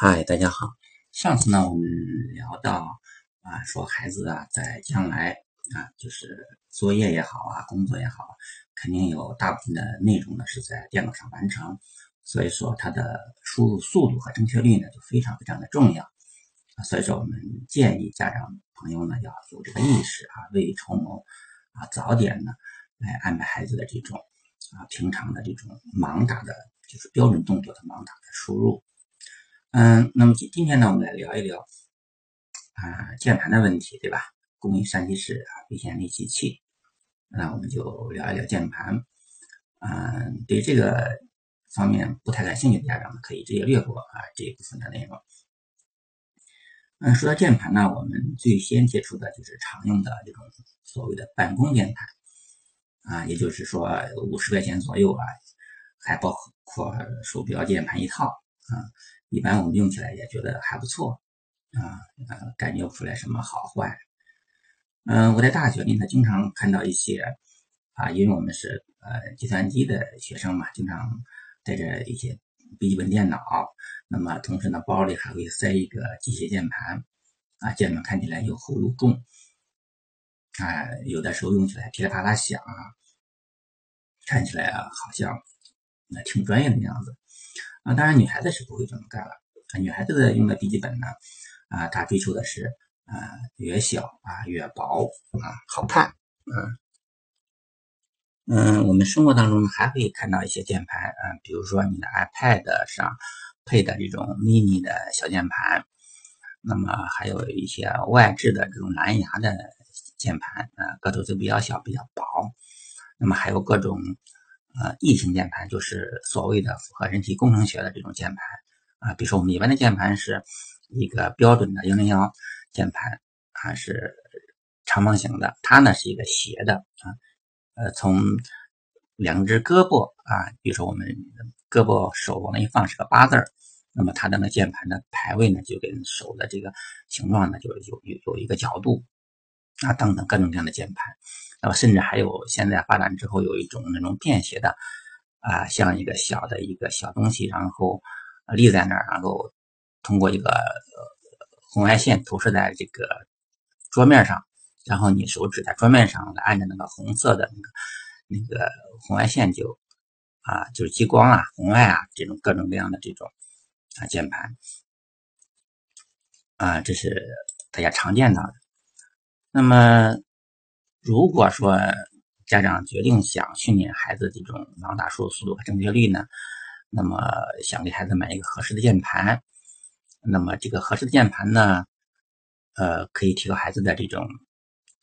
嗨，大家好。上次呢，我们聊到啊，说孩子啊，在将来啊，就是作业也好啊，工作也好，肯定有大部分的内容呢是在电脑上完成，所以说它的输入速度和正确率呢就非常非常的重要。所以说，我们建议家长朋友呢要有这个意识啊，未雨绸缪啊，早点呢来安排孩子的这种啊平常的这种盲打的，就是标准动作的盲打的输入。嗯，那么今今天呢，我们来聊一聊啊键盘的问题，对吧？供应三级式啊微显立体器，那我们就聊一聊键盘。嗯，对这个方面不太感兴趣的家长呢，可以直接略过啊这一部分的内容。嗯，说到键盘呢，我们最先接触的就是常用的这种所谓的办公键盘啊，也就是说五十块钱左右啊，还包括鼠标键盘一套啊。一般我们用起来也觉得还不错，啊，呃，感觉不出来什么好坏。嗯，我在大学里呢，经常看到一些，啊，因为我们是呃计算机的学生嘛，经常带着一些笔记本电脑，那么同时呢，包里还会塞一个机械键盘，啊，键盘看起来又厚又重，啊，有的时候用起来噼里啪啦响啊，看起来啊，好像那挺专业的样子。啊，当然女孩子是不会这么干了。啊，女孩子的用的笔记本呢，啊，她追求的是啊越小啊越薄啊好看。嗯嗯，我们生活当中还会看到一些键盘，啊，比如说你的 iPad 上配的这种 mini 的小键盘，那么还有一些外置的这种蓝牙的键盘，啊，个头就比较小比较薄。那么还有各种。呃，异形键盘就是所谓的符合人体工程学的这种键盘啊，比如说我们一般的键盘是一个标准的幺零幺键盘，它是长方形的，它呢是一个斜的啊，呃，从两只胳膊啊，比如说我们胳膊手往那一放是个八字儿，那么它的那键盘的排位呢就跟手的这个形状呢就有有有一个角度啊，等等各种各样的键盘。那么甚至还有现在发展之后有一种那种便携的啊，像一个小的一个小东西，然后立在那儿，然后通过一个红外线投射在这个桌面上，然后你手指在桌面上按着那个红色的那个那个红外线就啊就是激光啊红外啊这种各种各样的这种啊键盘啊这是大家常见到的，那么。如果说家长决定想训练孩子这种盲打输入速度和正确率呢，那么想给孩子买一个合适的键盘，那么这个合适的键盘呢，呃，可以提高孩子的这种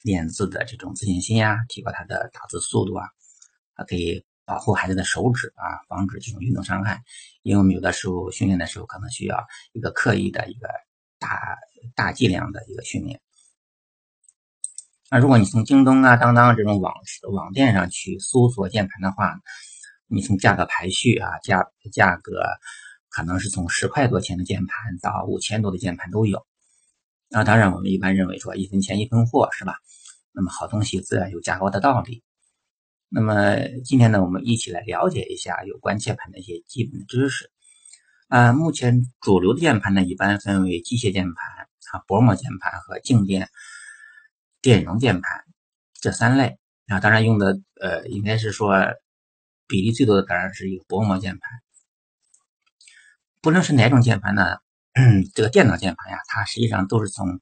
练字的这种自信心呀，提高他的打字速度啊，还可以保护孩子的手指啊，防止这种运动伤害。因为我们有的时候训练的时候可能需要一个刻意的一个大大剂量的一个训练。那如果你从京东啊、当当这种网网店上去搜索键盘的话，你从价格排序啊，价价格可能是从十块多钱的键盘到五千多的键盘都有。那当然，我们一般认为说一分钱一分货，是吧？那么好东西自然有价高的道理。那么今天呢，我们一起来了解一下有关键盘的一些基本的知识。啊，目前主流的键盘呢，一般分为机械键盘、啊薄膜键盘和静电。电容键盘这三类啊，当然用的呃，应该是说比例最多的当然是一个薄膜键盘。不论是哪种键盘呢，这个电脑键盘呀，它实际上都是从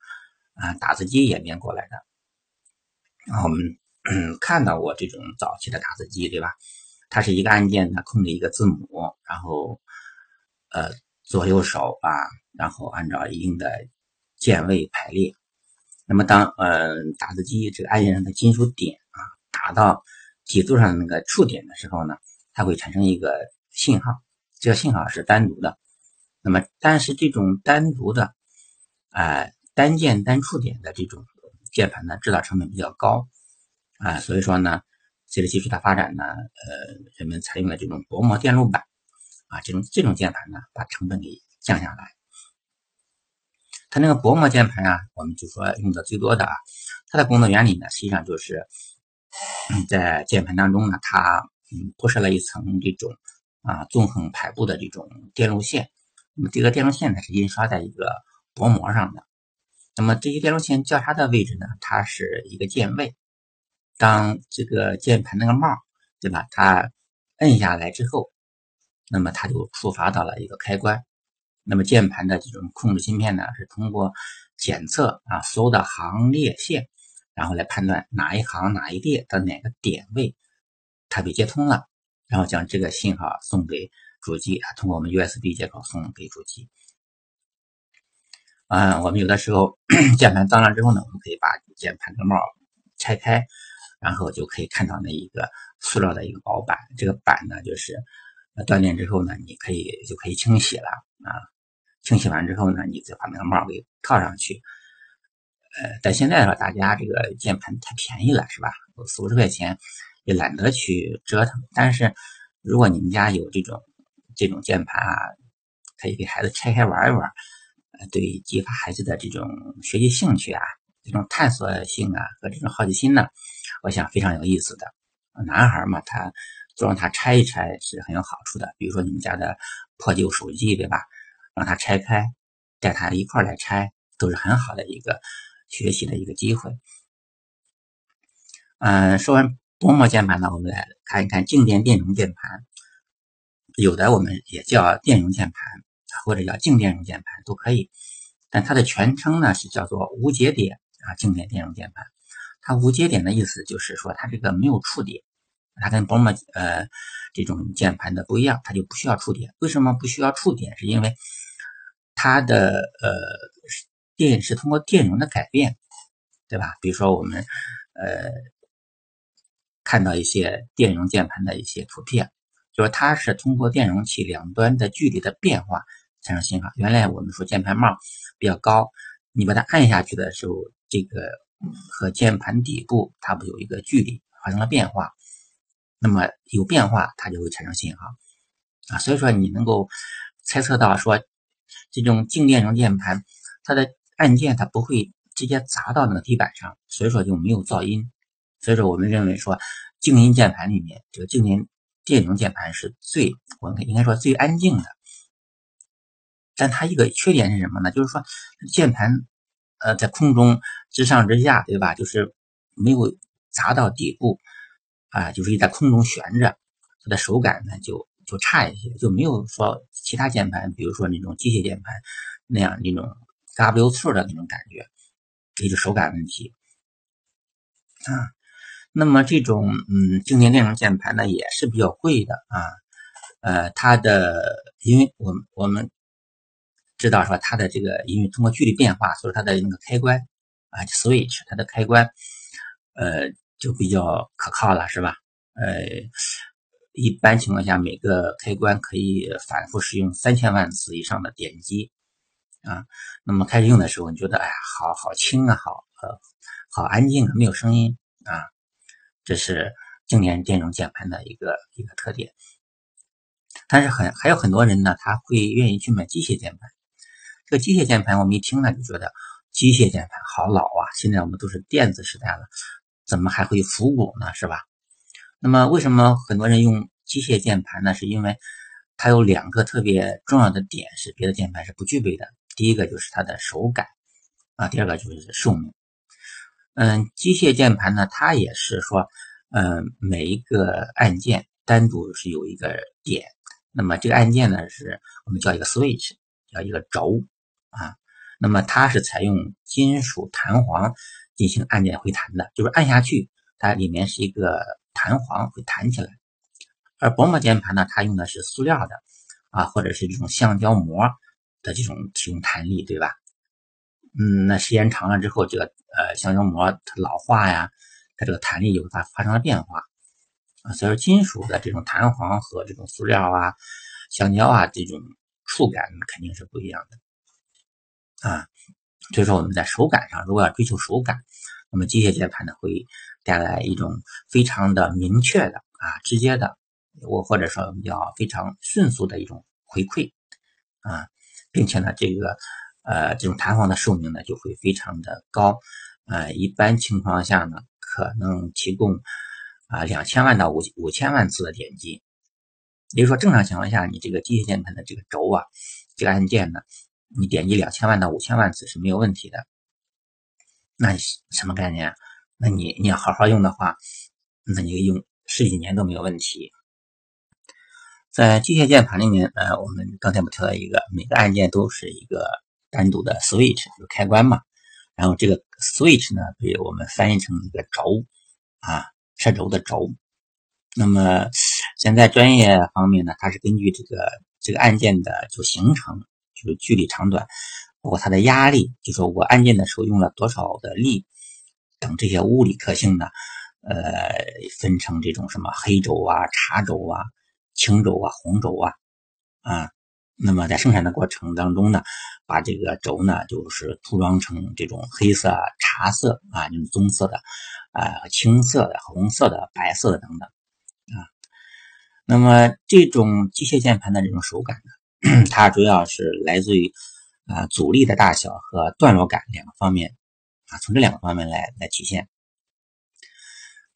啊打字机演变过来的。我们看到过这种早期的打字机，对吧？它是一个按键它控制一个字母，然后呃左右手啊，然后按照一定的键位排列。那么，当呃打字机这个按键上的金属点啊打到底座上那个触点的时候呢，它会产生一个信号，这个信号是单独的。那么，但是这种单独的啊单键单触点的这种键盘呢，制造成本比较高啊，所以说呢，随着技术的发展呢，呃，人们采用了这种薄膜电路板啊，这种这种键盘呢，把成本给降下来。它那个薄膜键盘啊，我们就说用的最多的啊，它的工作原理呢，实际上就是在键盘当中呢，它嗯铺设了一层这种啊纵横排布的这种电路线那么这个电路线呢是印刷在一个薄膜上的。那么这些电路线交叉的位置呢，它是一个键位。当这个键盘那个帽，对吧？它摁下来之后，那么它就触发到了一个开关。那么键盘的这种控制芯片呢，是通过检测啊所有的行列线，然后来判断哪一行哪一列的哪个点位它被接通了，然后将这个信号送给主机啊，通过我们 USB 接口送给主机。啊，我们有的时候 键盘脏了之后呢，我们可以把键盘的帽拆开，然后就可以看到那一个塑料的一个薄板。这个板呢，就是断电之后呢，你可以就可以清洗了啊。清洗完之后呢，你再把那个帽给套上去。呃，但现在的话，大家这个键盘太便宜了，是吧？四五十块钱也懒得去折腾。但是如果你们家有这种这种键盘啊，可以给孩子拆开玩一玩。呃，对激发孩子的这种学习兴趣啊，这种探索性啊和这种好奇心呢，我想非常有意思的。男孩嘛，他就让他拆一拆是很有好处的。比如说你们家的破旧手机，对吧？让他拆开，带他一块来拆，都是很好的一个学习的一个机会。嗯，说完薄膜键盘呢，我们来看一看静电电容键盘，有的我们也叫电容键盘啊。或者叫静电容键盘都可以，但它的全称呢是叫做无节点啊静电电容键盘。它无节点的意思就是说它这个没有触点，它跟薄膜呃这种键盘的不一样，它就不需要触点。为什么不需要触点？是因为它的呃电是通过电容的改变，对吧？比如说我们呃看到一些电容键盘的一些图片，就是它是通过电容器两端的距离的变化。产生信号。原来我们说键盘帽比较高，你把它按下去的时候，这个和键盘底部它不有一个距离发生了变化，那么有变化它就会产生信号啊。所以说你能够猜测到说这种静电容键盘它的按键它不会直接砸到那个地板上，所以说就没有噪音。所以说我们认为说静音键盘里面这个静电电容键盘是最我们应该说最安静的。但它一个缺点是什么呢？就是说键盘，呃，在空中直上直下，对吧？就是没有砸到底部，啊，就是一在空中悬着，它的手感呢就就差一些，就没有说其他键盘，比如说那种机械键盘那样那种 W 刺的那种感觉，也就手感问题。啊，那么这种嗯静电电容键盘呢也是比较贵的啊，呃，它的因为我们我们。知道说它的这个，因为通过距离变化，所以它的那个开关啊，switch 它的开关，呃，就比较可靠了，是吧？呃，一般情况下，每个开关可以反复使用三千万次以上的点击啊。那么开始用的时候，你觉得哎呀，好好轻啊，好呃，好安静啊，没有声音啊。这是静电电容键盘的一个一个特点。但是很还有很多人呢，他会愿意去买机械键盘。这个机械键盘，我们一听呢就觉得机械键盘好老啊！现在我们都是电子时代了，怎么还会复古呢？是吧？那么为什么很多人用机械键盘呢？是因为它有两个特别重要的点是别的键盘是不具备的。第一个就是它的手感啊，第二个就是寿命。嗯，机械键盘呢，它也是说，嗯，每一个按键单独是有一个点，那么这个按键呢，是我们叫一个 switch，叫一个轴。啊，那么它是采用金属弹簧进行按键回弹的，就是按下去，它里面是一个弹簧会弹起来。而薄膜键盘呢，它用的是塑料的啊，或者是这种橡胶膜的这种提供弹力，对吧？嗯，那时间长了之后，这个呃橡胶膜它老化呀，它这个弹力就它发生了变化啊。所以说，金属的这种弹簧和这种塑料啊、橡胶啊这种触感肯定是不一样的。啊，所以说我们在手感上，如果要追求手感，那么机械键盘呢会带来一种非常的明确的啊、直接的，我或者说我们叫非常迅速的一种回馈啊，并且呢这个呃这种弹簧的寿命呢就会非常的高，呃一般情况下呢可能提供啊两千万到五五千万次的点击。也就是说，正常情况下，你这个机械键盘的这个轴啊，这个按键呢，你点击两千万到五千万次是没有问题的。那什么概念？那你你要好好用的话，那你用十几年都没有问题。在机械键盘里面，呃，我们刚才不提到一个，每个按键都是一个单独的 switch，就是开关嘛。然后这个 switch 呢，被我们翻译成一个轴啊，车轴的轴。那么现在专业方面呢，它是根据这个这个按键的就形成，就是距离长短，包括它的压力，就说我按键的时候用了多少的力等这些物理特性呢，呃，分成这种什么黑轴啊、茶轴啊。青轴啊，红轴啊，啊，那么在生产的过程当中呢，把这个轴呢，就是涂装成这种黑色、茶色啊，就是棕色的，啊，青色的、红色的、白色的等等，啊，那么这种机械键盘的这种手感呢，它主要是来自于啊阻力的大小和段落感两个方面，啊，从这两个方面来来体现。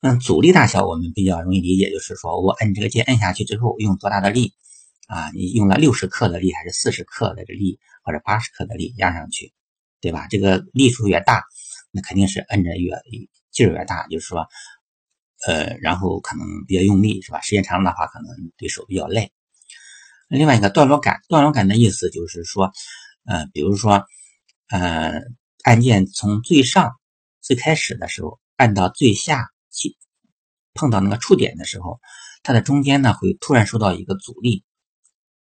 嗯，阻力大小我们比较容易理解，就是说我摁这个键摁下去之后用多大的力啊？你用了六十克的力还是四十克的力，或者八十克的力压上去，对吧？这个力数越大，那肯定是摁着越劲儿越大，就是说，呃，然后可能比较用力，是吧？时间长的话，可能对手比较累。另外一个段落感，段落感的意思就是说，呃，比如说，呃，按键从最上最开始的时候按到最下去。碰到那个触点的时候，它的中间呢会突然受到一个阻力，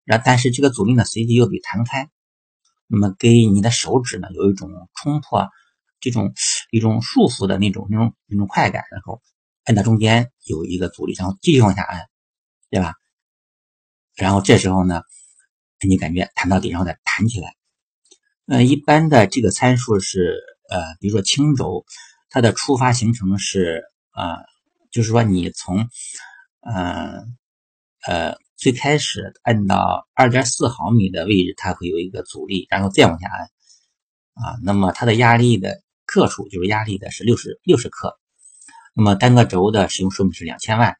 然但是这个阻力呢随即又被弹开，那么给你的手指呢有一种冲破这种一种束缚的那种那种那种快感，然后按到中间有一个阻力，然后继续往下按，对吧？然后这时候呢，你感觉弹到底，然后再弹起来。呃，一般的这个参数是呃，比如说轻轴，它的触发行程是。啊，就是说你从，呃呃最开始按到二点四毫米的位置，它会有一个阻力，然后再往下按，啊，那么它的压力的克数就是压力的是六十六十克，那么单个轴的使用寿命是两千万，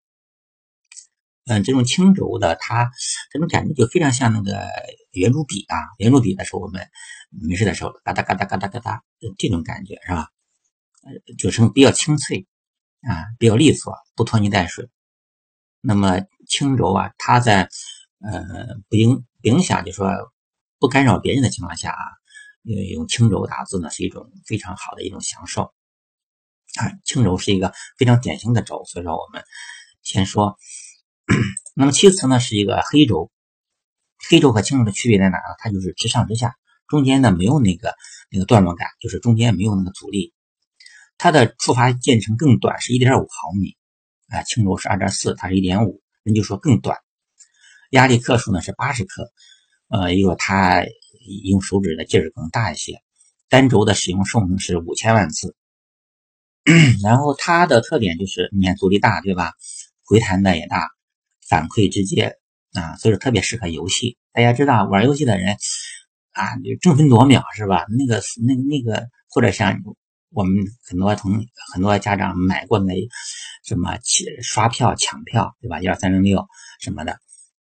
嗯，这种轻轴的它这种感觉就非常像那个圆珠笔啊，圆珠笔的时候我们没事的时候嘎哒嘎哒嘎哒嘎哒，这种感觉是吧？呃，就成比较清脆。啊，比较利索，不拖泥带水。那么轻轴啊，它在呃不影不影响，就说不干扰别人的情况下啊，用轻轴打字呢是一种非常好的一种享受。啊，轻轴是一个非常典型的轴，所以说我们先说。那么其次呢是一个黑轴，黑轴和轻轴的区别在哪呢？它就是直上直下，中间呢没有那个那个段落感，就是中间没有那个阻力。它的触发键程更短，是1.5毫米，啊，轻轴是2.4，它是1.5，那就说更短。压力克数呢是80克，呃，也有它用手指的劲儿更大一些。单轴的使用寿命是5000万次。然后它的特点就是，你看阻力大，对吧？回弹的也大，反馈直接啊，所以说特别适合游戏。大家知道玩游戏的人啊，就争分夺秒是吧？那个那那个或者像。我们很多同很多家长买过那什么刷票抢票，对吧？一二三零六什么的，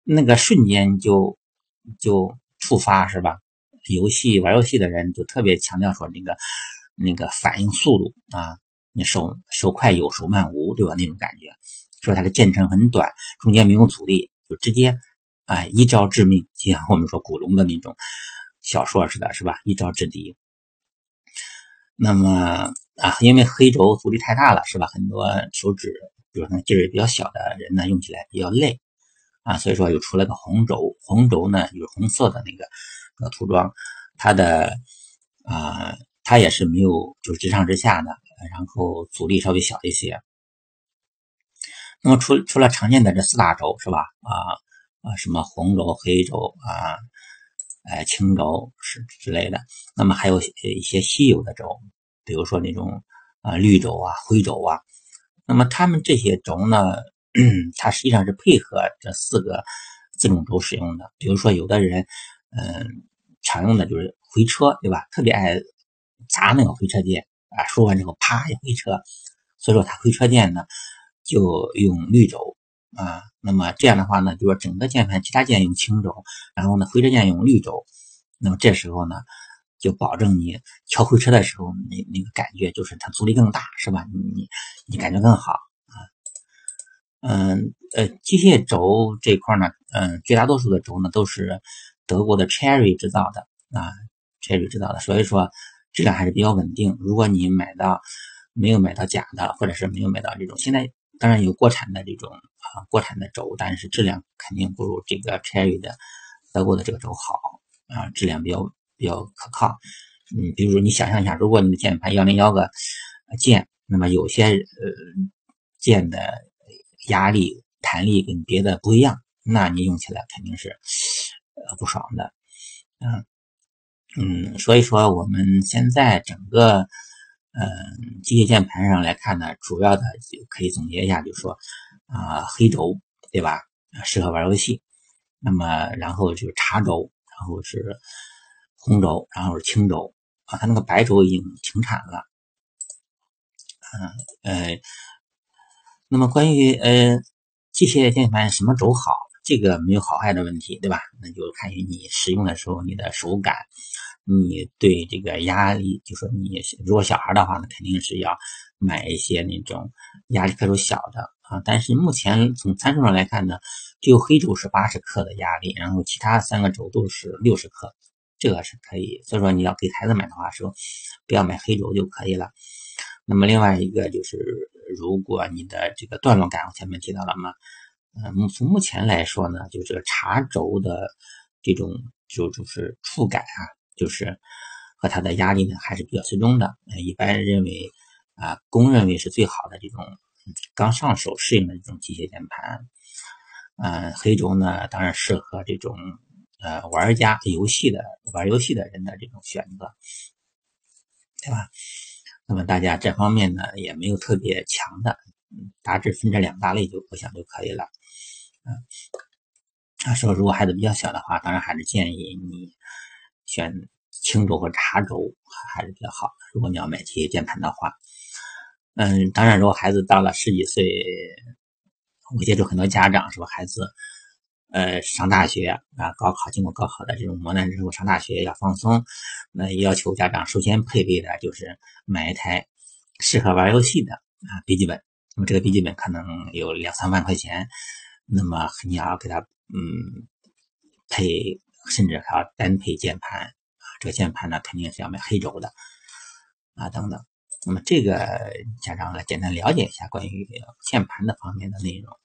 那个瞬间就就触发是吧？游戏玩游戏的人就特别强调说那个那个反应速度啊，你手手快有手慢无，对吧？那种感觉，说它的键程很短，中间没有阻力，就直接啊一招致命，就像我们说古龙的那种小说似的，是吧？一招制敌。那么啊，因为黑轴阻力太大了，是吧？很多手指，比如说劲儿比较小的人呢，用起来比较累啊，所以说又出了个红轴。红轴呢，就是红色的那个呃涂装，它的啊，它也是没有就是直上直下的，然后阻力稍微小一些。那么除除了常见的这四大轴，是吧？啊啊，什么红轴、黑轴啊。哎，青轴是之类的，那么还有一些稀有的轴，比如说那种啊绿轴啊、灰轴啊，那么它们这些轴呢，它实际上是配合这四个自动轴使用的。比如说有的人，嗯，常用的就是回车，对吧？特别爱砸那个回车键啊，说完之后啪一回车，所以说它回车键呢就用绿轴啊。那么这样的话呢，就说整个键盘其他键用青轴，然后呢回车键用绿轴。那么这时候呢，就保证你调回车的时候，那那个感觉就是它阻力更大，是吧？你你你感觉更好啊。嗯呃，机械轴这块呢，嗯，绝大多数的轴呢都是德国的 Cherry 制造的啊，Cherry 制造的，所以说质量还是比较稳定。如果你买到没有买到假的，或者是没有买到这种，现在当然有国产的这种啊，国产的轴，但是质量肯定不如这个 Cherry 的德国的这个轴好。啊，质量比较比较可靠。嗯，比如你想象一下，如果你的键盘幺零幺个键，那么有些呃键的压力弹力跟别的不一样，那你用起来肯定是呃不爽的。嗯嗯，所以说我们现在整个嗯机械键盘上来看呢，主要的就可以总结一下，就是说啊黑轴对吧？适合玩游戏。那么然后就是茶轴。然后是红轴，然后是青轴啊，它那个白轴已经停产了。嗯呃，那么关于呃机械键盘什么轴好，这个没有好坏的问题，对吧？那就看于你使用的时候你的手感，你对这个压力，就说你如果小孩的话呢，肯定是要买一些那种压力克数小的啊。但是目前从参数上来看呢。只有黑轴是八十克的压力，然后其他三个轴都是六十克，这个是可以。所以说你要给孩子买的话，说不要买黑轴就可以了。那么另外一个就是，如果你的这个段落感，我前面提到了嘛，嗯，从目前来说呢，就是茶轴的这种就就是触感啊，就是和它的压力呢还是比较适中的。一般认为啊，公认为是最好的这种刚上手适应的这种机械键盘。嗯，黑轴呢，当然适合这种呃玩家游戏的玩游戏的人的这种选择，对吧？那么大家这方面呢也没有特别强的，大致分这两大类就我想就可以了。嗯，他说如果孩子比较小的话，当然还是建议你选青轴或茶轴还是比较好。如果你要买这些键盘的话，嗯，当然如果孩子到了十几岁。我接触很多家长说，孩子，呃，上大学啊，高考经过高考的这种磨难之后，上大学要放松，那要求家长首先配备的就是买一台适合玩游戏的啊笔记本。那么这个笔记本可能有两三万块钱，那么你要给他嗯配，甚至还要单配键盘啊。这个键盘呢，肯定是要买黑轴的啊等等。那么这个家长来简单了解一下关于键盘的方面的内容。